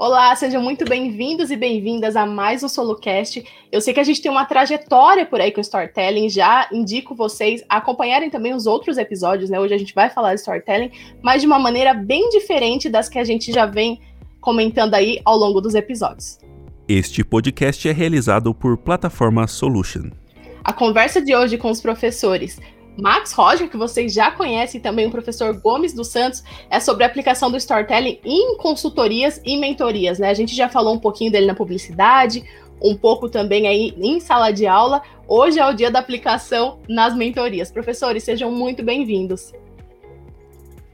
Olá, sejam muito bem-vindos e bem-vindas a mais um SoloCast. Eu sei que a gente tem uma trajetória por aí com storytelling, já indico vocês a acompanharem também os outros episódios, né? Hoje a gente vai falar de storytelling, mas de uma maneira bem diferente das que a gente já vem comentando aí ao longo dos episódios. Este podcast é realizado por Plataforma Solution. A conversa de hoje com os professores Max Roger, que vocês já conhecem, e também o professor Gomes dos Santos, é sobre a aplicação do storytelling em consultorias e mentorias, né? A gente já falou um pouquinho dele na publicidade, um pouco também aí em sala de aula. Hoje é o dia da aplicação nas mentorias. Professores, sejam muito bem-vindos.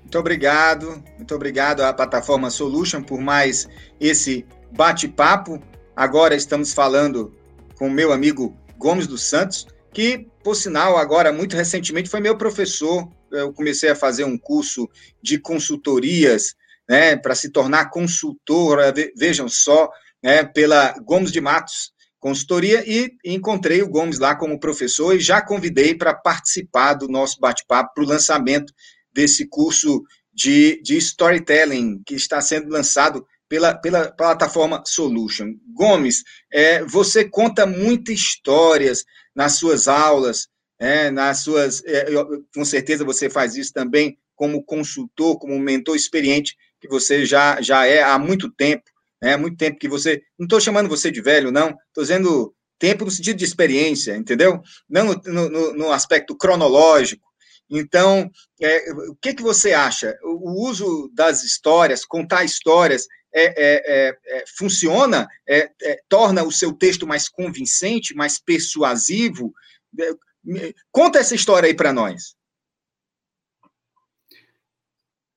Muito obrigado, muito obrigado à plataforma Solution por mais esse bate-papo. Agora estamos falando com o meu amigo Gomes dos Santos, que por sinal, agora, muito recentemente, foi meu professor. Eu comecei a fazer um curso de consultorias, né, para se tornar consultor, vejam só, né, pela Gomes de Matos Consultoria, e encontrei o Gomes lá como professor e já convidei para participar do nosso bate-papo para o lançamento desse curso de, de storytelling que está sendo lançado pela, pela plataforma Solution. Gomes, é, você conta muitas histórias, nas suas aulas, é, nas suas. É, com certeza você faz isso também como consultor, como mentor experiente, que você já, já é há muito tempo, né? Muito tempo que você. Não estou chamando você de velho, não, estou dizendo tempo no sentido de experiência, entendeu? Não no, no, no aspecto cronológico. Então, é, o que, que você acha? O, uso das histórias, contar histórias, é, é, é, é funciona, é, torna o seu texto mais convincente, mais persuasivo? Conta essa história aí para nós.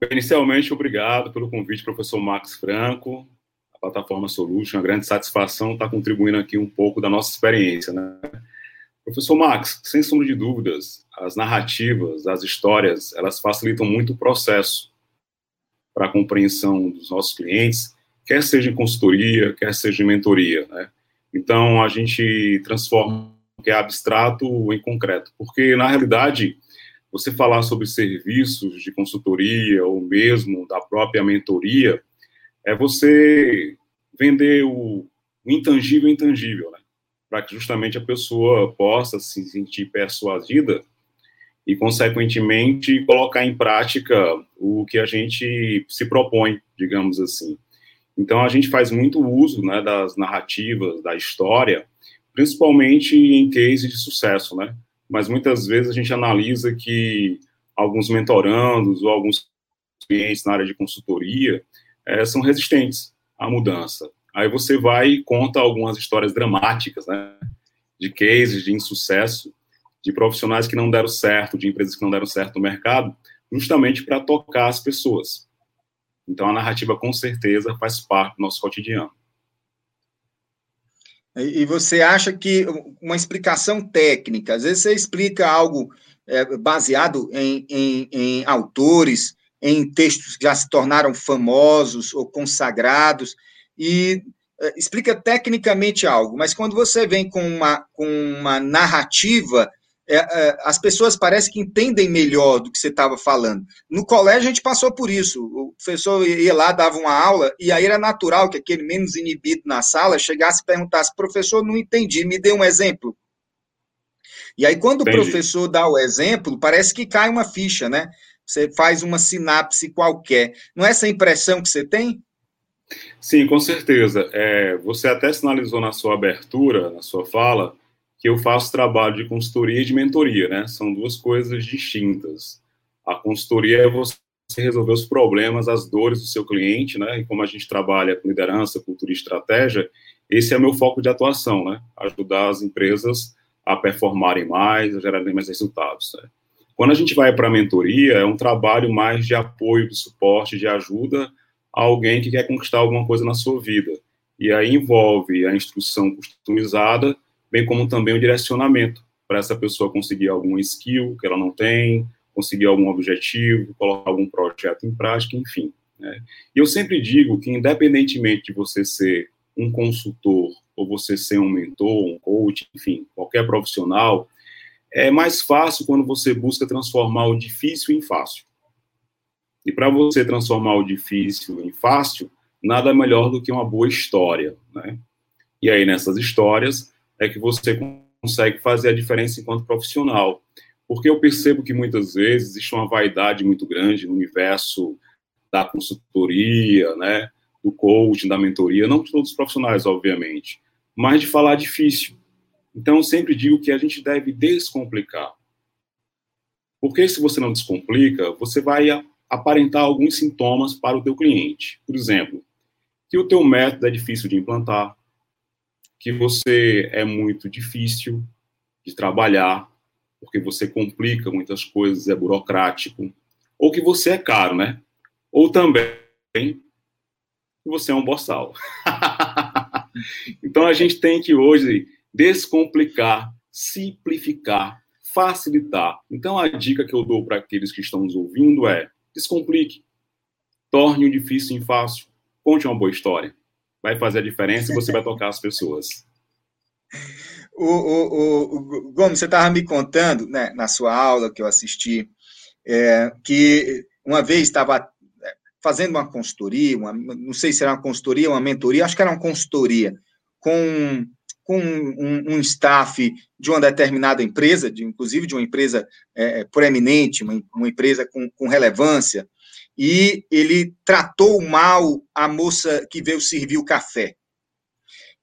Inicialmente, obrigado pelo convite, professor Max Franco, a plataforma Solution, uma grande satisfação estar contribuindo aqui um pouco da nossa experiência. Né? Professor Max, sem sombra de dúvidas, as narrativas, as histórias, elas facilitam muito o processo para a compreensão dos nossos clientes, quer seja em consultoria, quer seja em mentoria, né? Então, a gente transforma o que é abstrato em concreto, porque, na realidade, você falar sobre serviços de consultoria ou mesmo da própria mentoria é você vender o, intangível intangível, né? Para que justamente a pessoa possa se sentir persuadida e, consequentemente, colocar em prática o que a gente se propõe, digamos assim. Então, a gente faz muito uso né, das narrativas, da história, principalmente em cases de sucesso, né? Mas muitas vezes a gente analisa que alguns mentorandos ou alguns clientes na área de consultoria é, são resistentes à mudança. Aí você vai e conta algumas histórias dramáticas, né? De cases de insucesso, de profissionais que não deram certo, de empresas que não deram certo no mercado, justamente para tocar as pessoas. Então, a narrativa, com certeza, faz parte do nosso cotidiano. E você acha que uma explicação técnica, às vezes você explica algo é, baseado em, em, em autores, em textos que já se tornaram famosos ou consagrados, e é, explica tecnicamente algo, mas quando você vem com uma, com uma narrativa é, é, as pessoas parecem que entendem melhor do que você estava falando. No colégio a gente passou por isso. O professor ia lá, dava uma aula, e aí era natural que aquele menos inibido na sala chegasse e perguntasse: professor, não entendi, me dê um exemplo. E aí, quando entendi. o professor dá o exemplo, parece que cai uma ficha, né? Você faz uma sinapse qualquer. Não é essa impressão que você tem? Sim, com certeza. É, você até sinalizou na sua abertura, na sua fala, que eu faço trabalho de consultoria e de mentoria, né? São duas coisas distintas. A consultoria é você resolver os problemas, as dores do seu cliente, né? E como a gente trabalha com liderança, cultura e estratégia, esse é meu foco de atuação, né? Ajudar as empresas a performarem mais, a gerarem mais resultados. Né? Quando a gente vai para a mentoria, é um trabalho mais de apoio, de suporte, de ajuda a alguém que quer conquistar alguma coisa na sua vida. E aí envolve a instrução customizada, bem como também o direcionamento para essa pessoa conseguir algum skill que ela não tem, conseguir algum objetivo, colocar algum projeto em prática, enfim. Né? E eu sempre digo que, independentemente de você ser um consultor ou você ser um mentor, um coach, enfim, qualquer profissional, é mais fácil quando você busca transformar o difícil em fácil. E para você transformar o difícil em fácil, nada melhor do que uma boa história, né? E aí nessas histórias é que você consegue fazer a diferença enquanto profissional. Porque eu percebo que muitas vezes existe uma vaidade muito grande no universo da consultoria, né, do coaching, da mentoria, não todos os profissionais, obviamente, mas de falar difícil. Então, eu sempre digo que a gente deve descomplicar. Porque se você não descomplica, você vai aparentar alguns sintomas para o teu cliente. Por exemplo, que o teu método é difícil de implantar, que você é muito difícil de trabalhar, porque você complica muitas coisas, é burocrático, ou que você é caro, né? Ou também que você é um boçal. então a gente tem que hoje descomplicar, simplificar, facilitar. Então a dica que eu dou para aqueles que estão nos ouvindo é: descomplique, torne o difícil em fácil, conte uma boa história. Vai fazer a diferença e você vai tocar as pessoas. O, o, o, Gomes, você estava me contando, né, na sua aula que eu assisti, é, que uma vez estava é, fazendo uma consultoria, uma, não sei se era uma consultoria, uma mentoria, acho que era uma consultoria, com, com um, um staff de uma determinada empresa, de, inclusive de uma empresa é, proeminente, uma, uma empresa com, com relevância, e ele tratou mal a moça que veio servir o café.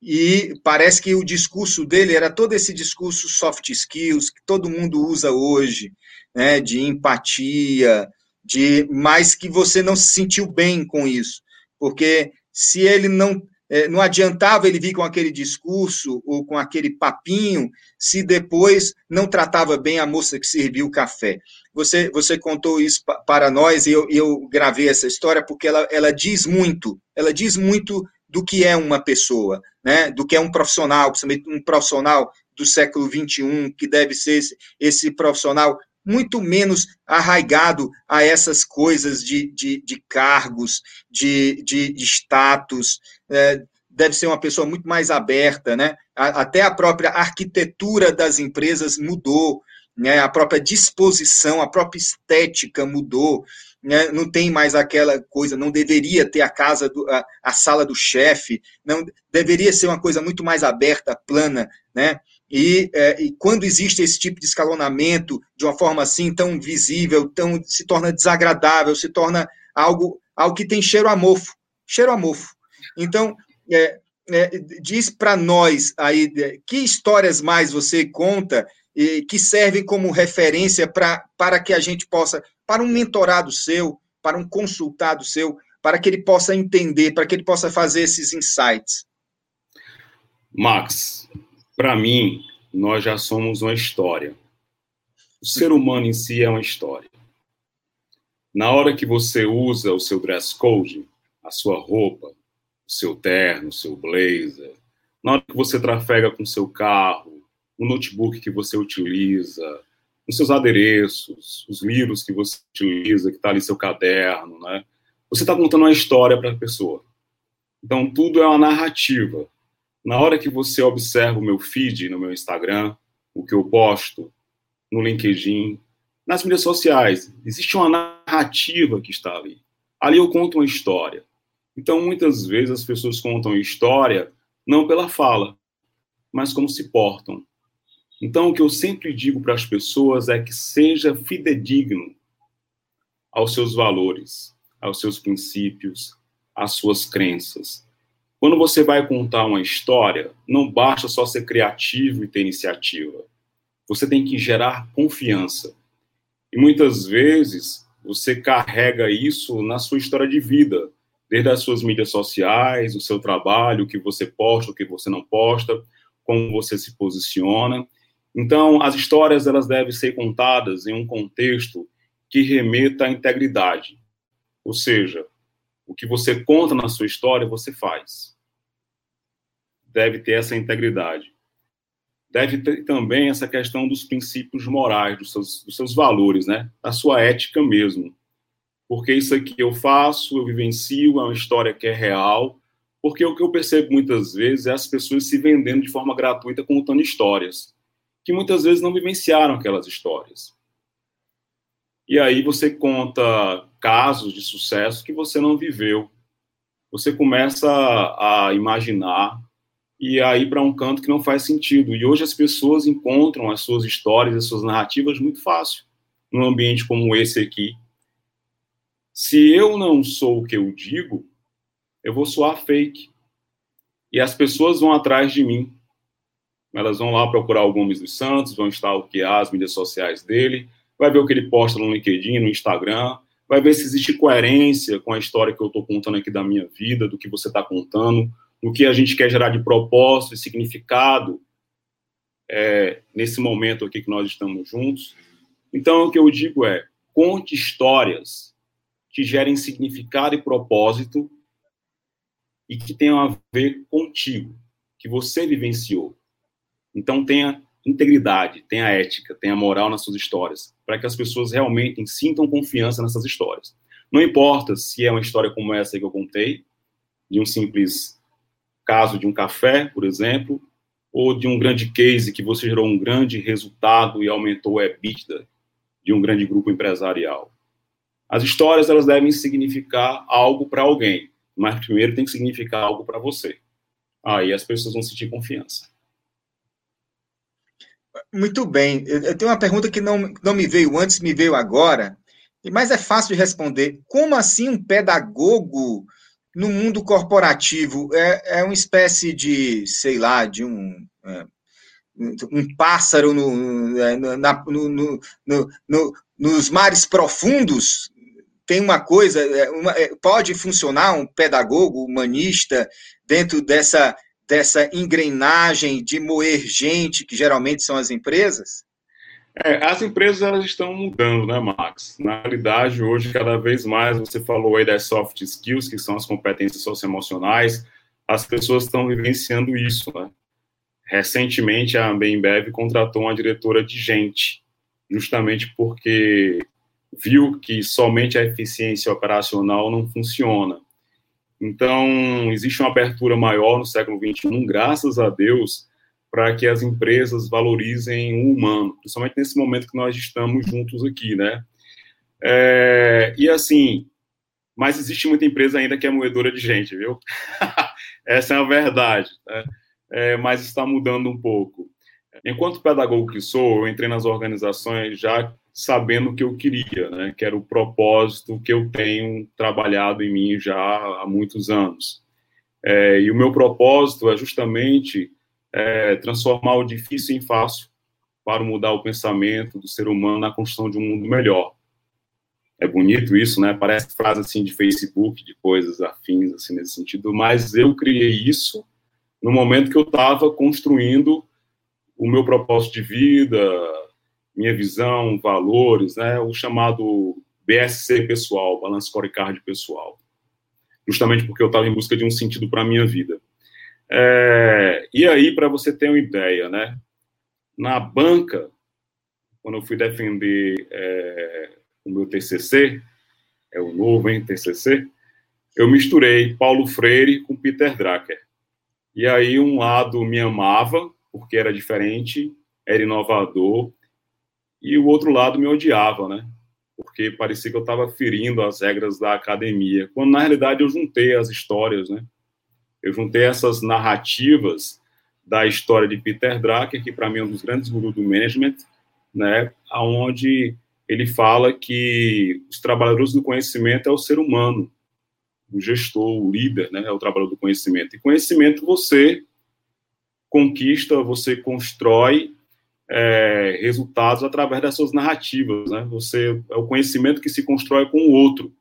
E parece que o discurso dele era todo esse discurso soft skills que todo mundo usa hoje, né, de empatia, de mas que você não se sentiu bem com isso, porque se ele não é, não adiantava ele vir com aquele discurso ou com aquele papinho se depois não tratava bem a moça que serviu o café. Você, você contou isso para nós e eu, eu gravei essa história porque ela, ela diz muito, ela diz muito do que é uma pessoa, né? do que é um profissional, principalmente um profissional do século XXI, que deve ser esse, esse profissional muito menos arraigado a essas coisas de, de, de cargos, de, de, status, é, deve ser uma pessoa muito mais aberta, né? Até a própria arquitetura das empresas mudou, né? A própria disposição, a própria estética mudou, né? Não tem mais aquela coisa, não deveria ter a casa, do, a, a sala do chefe, não deveria ser uma coisa muito mais aberta, plana, né? E, é, e, quando existe esse tipo de escalonamento de uma forma assim tão visível, tão se torna desagradável, se torna algo, algo que tem cheiro a mofo, cheiro a mofo. Então, é, é, diz para nós aí que histórias mais você conta e que servem como referência pra, para que a gente possa, para um mentorado seu, para um consultado seu, para que ele possa entender, para que ele possa fazer esses insights. Max, para mim, nós já somos uma história. O ser humano em si é uma história. Na hora que você usa o seu dress code, a sua roupa, seu terno, seu blazer, na hora que você trafega com seu carro, o notebook que você utiliza, os seus adereços, os livros que você utiliza, que está ali seu caderno, né? Você está contando uma história para a pessoa. Então, tudo é uma narrativa. Na hora que você observa o meu feed no meu Instagram, o que eu posto no LinkedIn, nas mídias sociais, existe uma narrativa que está ali. Ali eu conto uma história. Então, muitas vezes as pessoas contam história não pela fala, mas como se portam. Então, o que eu sempre digo para as pessoas é que seja fidedigno aos seus valores, aos seus princípios, às suas crenças. Quando você vai contar uma história, não basta só ser criativo e ter iniciativa. Você tem que gerar confiança. E muitas vezes você carrega isso na sua história de vida, desde as suas mídias sociais, o seu trabalho, o que você posta, o que você não posta, como você se posiciona. Então, as histórias elas devem ser contadas em um contexto que remeta à integridade. Ou seja, o que você conta na sua história, você faz. Deve ter essa integridade. Deve ter também essa questão dos princípios morais, dos seus, dos seus valores, né? Da sua ética mesmo. Porque isso aqui eu faço, eu vivencio, é uma história que é real. Porque o que eu percebo muitas vezes é as pessoas se vendendo de forma gratuita contando histórias, que muitas vezes não vivenciaram aquelas histórias. E aí você conta casos de sucesso que você não viveu. Você começa a imaginar e a ir para um canto que não faz sentido. E hoje as pessoas encontram as suas histórias, as suas narrativas muito fácil num ambiente como esse aqui. Se eu não sou o que eu digo, eu vou soar fake. E as pessoas vão atrás de mim. Elas vão lá procurar o Gomes dos Santos, vão stalkear as mídias sociais dele, vai ver o que ele posta no LinkedIn, no Instagram, vai ver se existe coerência com a história que eu estou contando aqui da minha vida, do que você está contando, do que a gente quer gerar de propósito e significado é, nesse momento aqui que nós estamos juntos. Então, o que eu digo é: conte histórias que gerem significado e propósito e que tenham a ver contigo, que você vivenciou. Então, tenha integridade, tenha ética, tenha moral nas suas histórias, para que as pessoas realmente sintam confiança nessas histórias. Não importa se é uma história como essa que eu contei, de um simples caso de um café, por exemplo, ou de um grande case que você gerou um grande resultado e aumentou a EBITDA de um grande grupo empresarial. As histórias elas devem significar algo para alguém, mas primeiro tem que significar algo para você. Aí as pessoas vão sentir confiança. Muito bem. Eu tenho uma pergunta que não, não me veio antes, me veio agora, mas é fácil de responder. Como assim um pedagogo no mundo corporativo é, é uma espécie de, sei lá, de um. É, um pássaro no, é, na, no, no, no, nos mares profundos tem uma coisa, é, uma, é, pode funcionar um pedagogo humanista dentro dessa dessa engrenagem de moer gente, que geralmente são as empresas? É, as empresas elas estão mudando, né, Max? Na realidade, hoje, cada vez mais, você falou aí das soft skills, que são as competências socioemocionais, as pessoas estão vivenciando isso, né? Recentemente, a Bembev contratou uma diretora de gente, justamente porque viu que somente a eficiência operacional não funciona. Então, existe uma abertura maior no século XXI, graças a Deus, para que as empresas valorizem o humano, principalmente nesse momento que nós estamos juntos aqui, né? É, e assim, mas existe muita empresa ainda que é moedora de gente, viu? Essa é a verdade, né? é, mas está mudando um pouco. Enquanto pedagogo que sou, eu entrei nas organizações já sabendo o que eu queria, né? Que era o propósito que eu tenho trabalhado em mim já há muitos anos. É, e o meu propósito é justamente é, transformar o difícil em fácil para mudar o pensamento do ser humano na construção de um mundo melhor. É bonito isso, né? Parece frase assim de Facebook, de coisas afins assim nesse sentido, mas eu criei isso no momento que eu estava construindo o meu propósito de vida, minha visão, valores, né, o chamado BSC pessoal, Balance Scorecard pessoal, justamente porque eu estava em busca de um sentido para a minha vida. É, e aí, para você ter uma ideia, né, na banca, quando eu fui defender é, o meu TCC, é o novo, hein, TCC, eu misturei Paulo Freire com Peter Drucker. E aí, um lado me amava, porque era diferente, era inovador, e o outro lado me odiava, né? Porque parecia que eu estava ferindo as regras da academia, quando na realidade eu juntei as histórias, né? Eu juntei essas narrativas da história de Peter Drucker, que para mim é um dos grandes gurus do management, né? Aonde ele fala que os trabalhadores do conhecimento é o ser humano, o gestor, o líder, né? É o trabalhador do conhecimento. E conhecimento você conquista, você constrói é, resultados através das suas narrativas, né? Você é o conhecimento que se constrói com o outro.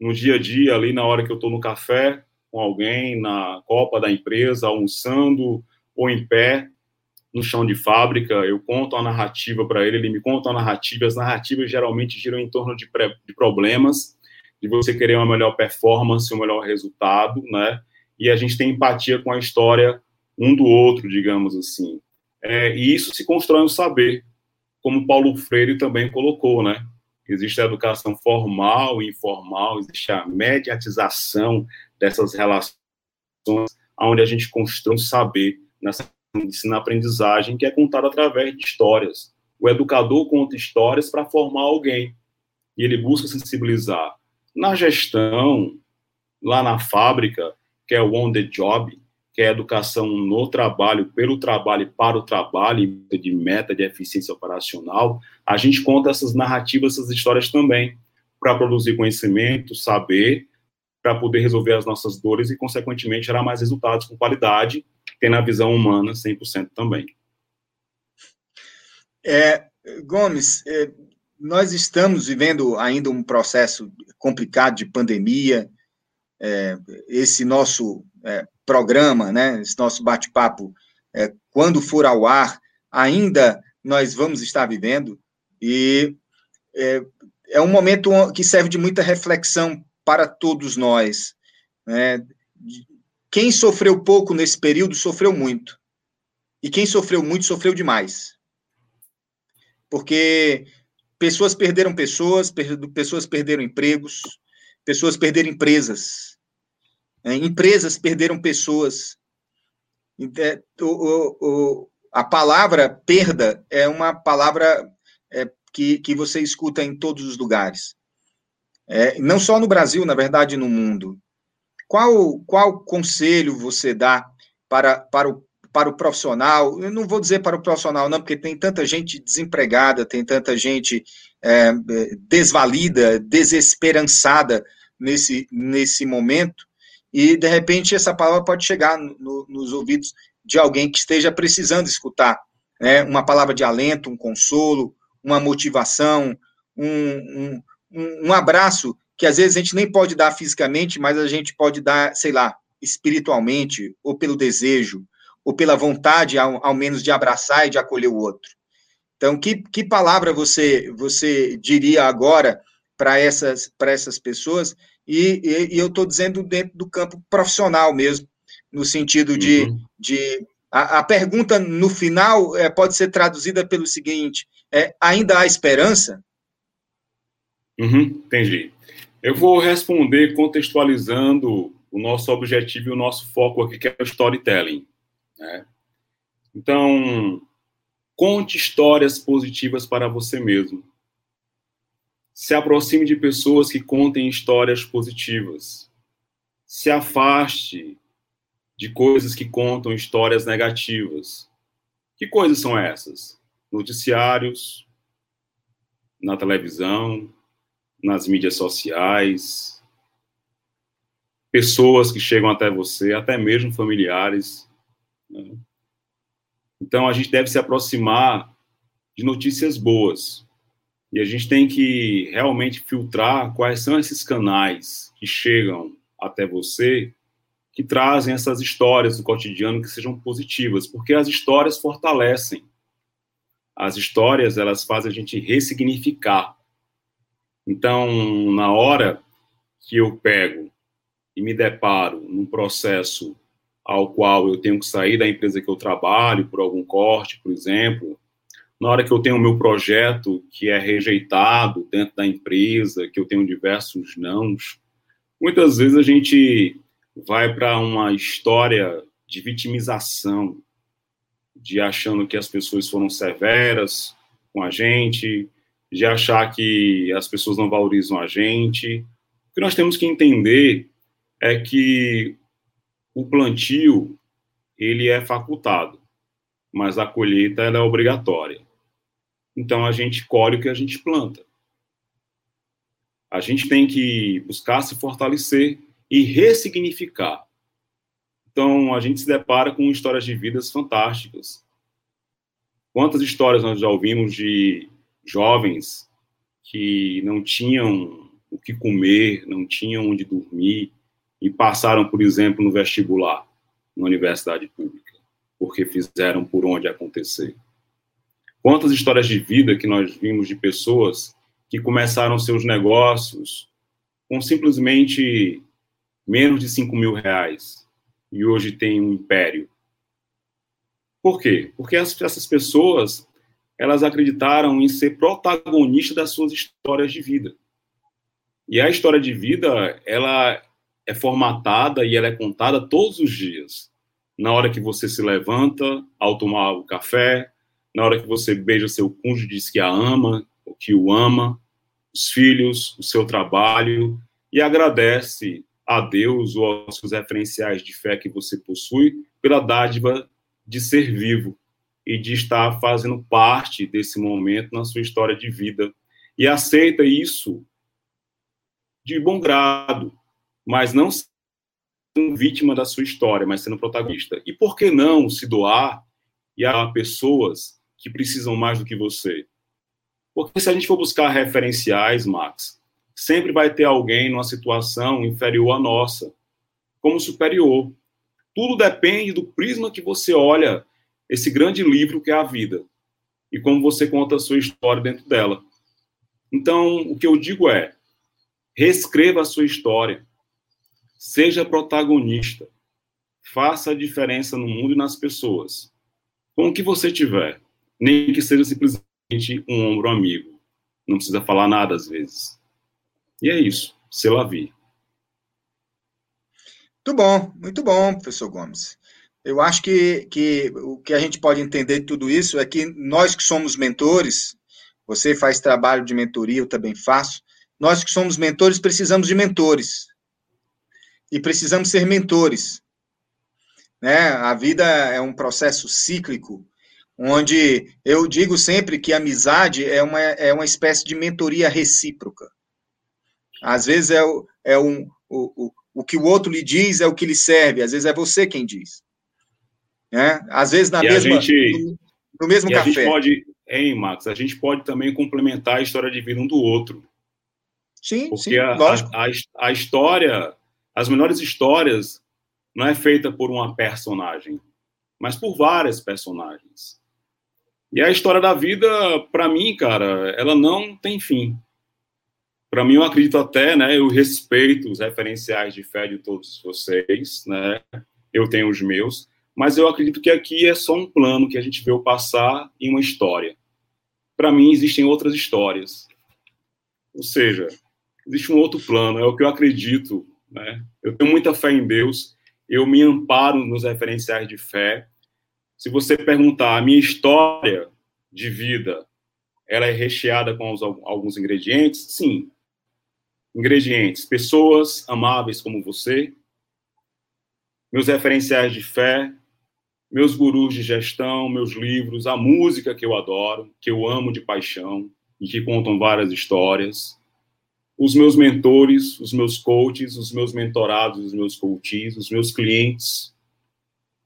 No dia a dia, ali na hora que eu estou no café com alguém, na copa da empresa, almoçando ou em pé, no chão de fábrica, eu conto a narrativa para ele, ele me conta a narrativa, as narrativas geralmente giram em torno de, de problemas, de você querer uma melhor performance, um melhor resultado, né? E a gente tem empatia com a história um do outro, digamos assim. É, e isso se constrói no saber, como Paulo Freire também colocou, né? Existe a educação formal e informal, existe a mediatização dessas relações, onde a gente constrói um saber nessa ensino-aprendizagem que é contado através de histórias. O educador conta histórias para formar alguém e ele busca sensibilizar. Na gestão, lá na fábrica, que é o on the job, que é a educação no trabalho, pelo trabalho e para o trabalho, de meta de eficiência operacional, a gente conta essas narrativas, essas histórias também, para produzir conhecimento, saber, para poder resolver as nossas dores e, consequentemente, gerar mais resultados com qualidade, tendo a visão humana 100% também. É, Gomes, é, nós estamos vivendo ainda um processo complicado de pandemia, é, esse nosso é, programa, né, esse nosso bate-papo, é, quando for ao ar, ainda nós vamos estar vivendo, e é, é um momento que serve de muita reflexão para todos nós. Né? Quem sofreu pouco nesse período sofreu muito. E quem sofreu muito sofreu demais. Porque pessoas perderam pessoas, pessoas perderam empregos, pessoas perderam empresas, empresas perderam pessoas. É, o, o, a palavra perda é uma palavra é, que, que você escuta em todos os lugares. É, não só no Brasil, na verdade, no mundo. Qual, qual conselho você dá para, para, o, para o profissional? Eu não vou dizer para o profissional, não, porque tem tanta gente desempregada, tem tanta gente é, desvalida, desesperançada nesse, nesse momento e de repente essa palavra pode chegar no, nos ouvidos de alguém que esteja precisando escutar, né? Uma palavra de alento, um consolo, uma motivação, um, um, um abraço que às vezes a gente nem pode dar fisicamente, mas a gente pode dar, sei lá, espiritualmente, ou pelo desejo, ou pela vontade, ao, ao menos, de abraçar e de acolher o outro. Então, que, que palavra você, você diria agora para essas, essas pessoas e, e, e eu estou dizendo dentro do campo profissional mesmo, no sentido de. Uhum. de a, a, pergunta no final é, pode ser traduzida pelo seguinte: é, ainda há esperança? Uhum, entendi. Eu vou responder contextualizando o nosso objetivo e o nosso foco aqui, que é o storytelling. Né? Então, conte histórias positivas para você mesmo se aproxime de pessoas que contem histórias positivas. Se afaste de coisas que contam histórias negativas. Que coisas são essas? Noticiários, na televisão, nas mídias sociais, pessoas que chegam até você, até mesmo familiares. Né? Então a gente deve se aproximar de notícias boas, e a gente tem que realmente filtrar quais são esses canais que chegam até você, que trazem essas histórias do cotidiano que sejam positivas, porque as histórias fortalecem. As histórias, elas fazem a gente ressignificar. Então, na hora que eu pego e me deparo num processo ao qual eu tenho que sair da empresa que eu trabalho por algum corte, por exemplo, na hora que eu tenho o meu projeto que é rejeitado dentro da empresa, que eu tenho diversos nãos, muitas vezes a gente vai para uma história de vitimização, de achando que as pessoas foram severas com a gente, de achar que as pessoas não valorizam a gente. O que nós temos que entender é que o plantio ele é facultado, mas a colheita é obrigatória. Então a gente colhe o que a gente planta. A gente tem que buscar se fortalecer e ressignificar. Então a gente se depara com histórias de vidas fantásticas. Quantas histórias nós já ouvimos de jovens que não tinham o que comer, não tinham onde dormir e passaram, por exemplo, no vestibular, na universidade pública. porque fizeram por onde acontecer. Quantas histórias de vida que nós vimos de pessoas que começaram seus negócios com simplesmente menos de 5 mil reais e hoje tem um império. Por quê? Porque essas pessoas elas acreditaram em ser protagonistas das suas histórias de vida. E a história de vida, ela é formatada e ela é contada todos os dias. Na hora que você se levanta, ao tomar o café, na hora que você beija seu cônjuge diz que a ama, que o ama, os filhos, o seu trabalho, e agradece a Deus ou aos seus referenciais de fé que você possui pela dádiva de ser vivo e de estar fazendo parte desse momento na sua história de vida. E aceita isso de bom grado, mas não sendo vítima da sua história, mas sendo protagonista. E por que não se doar e a pessoas que precisam mais do que você? Porque se a gente for buscar referenciais, Max, sempre vai ter alguém numa situação inferior à nossa, como superior. Tudo depende do prisma que você olha esse grande livro que é a vida e como você conta a sua história dentro dela. Então, o que eu digo é: Reescreva a sua história. Seja protagonista. Faça a diferença no mundo e nas pessoas. Com o que você tiver. Nem que seja simplesmente um ombro amigo. Não precisa falar nada às vezes. E é isso. Se la vi. Muito bom, muito bom, professor Gomes. Eu acho que, que o que a gente pode entender de tudo isso é que nós que somos mentores, você faz trabalho de mentoria, eu também faço, nós que somos mentores precisamos de mentores. E precisamos ser mentores. Né? A vida é um processo cíclico, onde eu digo sempre que a amizade é uma, é uma espécie de mentoria recíproca. Às vezes é, o, é um, o, o, o que o outro lhe diz é o que lhe serve, às vezes é você quem diz. Né? Às vezes na e mesma, gente, no, no mesmo café. A gente pode, hein, Max, a gente pode também complementar a história de vida um do outro. Sim, Porque sim, a, lógico. A, a, a história, as melhores histórias, não é feita por uma personagem, mas por várias personagens. E a história da vida, para mim, cara, ela não tem fim. Para mim, eu acredito até, né? Eu respeito os referenciais de fé de todos vocês, né? Eu tenho os meus, mas eu acredito que aqui é só um plano que a gente veio passar em uma história. Para mim, existem outras histórias. Ou seja, existe um outro plano, é o que eu acredito. Né? Eu tenho muita fé em Deus, eu me amparo nos referenciais de fé. Se você perguntar a minha história de vida, ela é recheada com alguns ingredientes? Sim. Ingredientes: pessoas amáveis como você, meus referenciais de fé, meus gurus de gestão, meus livros, a música que eu adoro, que eu amo de paixão e que contam várias histórias os meus mentores, os meus coaches, os meus mentorados, os meus coaches, os meus clientes,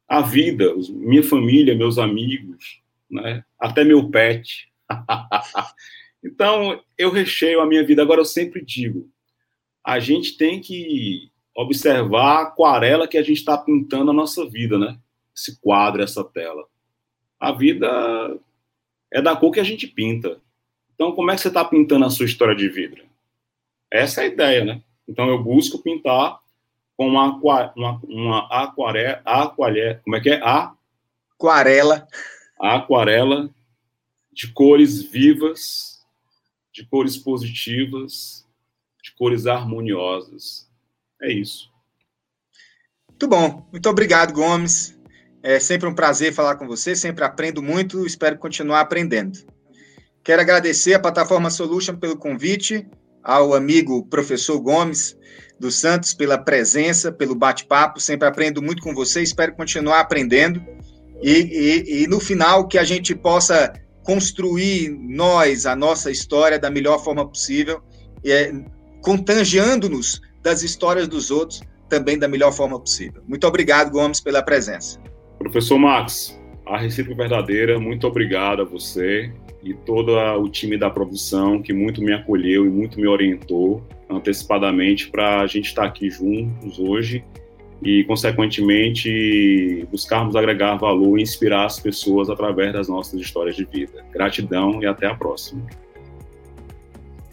a vida, minha família, meus amigos, né? até meu pet. então, eu recheio a minha vida. Agora, eu sempre digo, a gente tem que observar a aquarela que a gente está pintando a nossa vida, né? Esse quadro, essa tela. A vida é da cor que a gente pinta. Então, como é que você está pintando a sua história de vida? Essa é a ideia, né? Então eu busco pintar com uma, uma, uma aquarela, aquarela, como é que é? A aquarela. Aquarela de cores vivas, de cores positivas, de cores harmoniosas. É isso. Muito bom. Muito obrigado, Gomes. É sempre um prazer falar com você, sempre aprendo muito, espero continuar aprendendo. Quero agradecer a plataforma Solution pelo convite ao amigo professor Gomes dos Santos pela presença, pelo bate-papo. Sempre aprendo muito com você, espero continuar aprendendo. E, e, e, no final que a gente possa construir nós, a nossa história da melhor forma possível, é, contagiando-nos das histórias dos outros também da melhor forma possível. Muito obrigado, Gomes, pela presença. Professor Max, a recíproca verdadeira, muito obrigado a você e todo o time da produção que muito me acolheu e muito me orientou antecipadamente para a gente estar aqui juntos hoje e, consequentemente, buscarmos agregar valor e inspirar as pessoas através das nossas histórias de vida. Gratidão e até a próxima.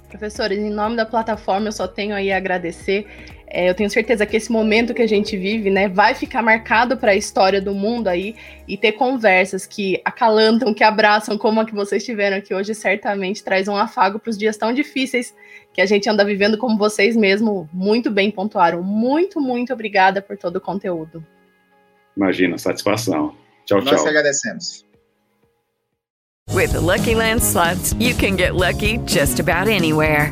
Professores, em nome da plataforma, eu só tenho aí a agradecer. É, eu tenho certeza que esse momento que a gente vive, né, vai ficar marcado para a história do mundo aí e ter conversas que acalantam, que abraçam, como a que vocês tiveram aqui hoje, certamente traz um afago para os dias tão difíceis que a gente anda vivendo, como vocês mesmo muito bem pontuaram. Muito, muito obrigada por todo o conteúdo. Imagina, satisfação. Tchau, Nós tchau. que agradecemos. With the Lucky Land slots, you can get lucky just about anywhere.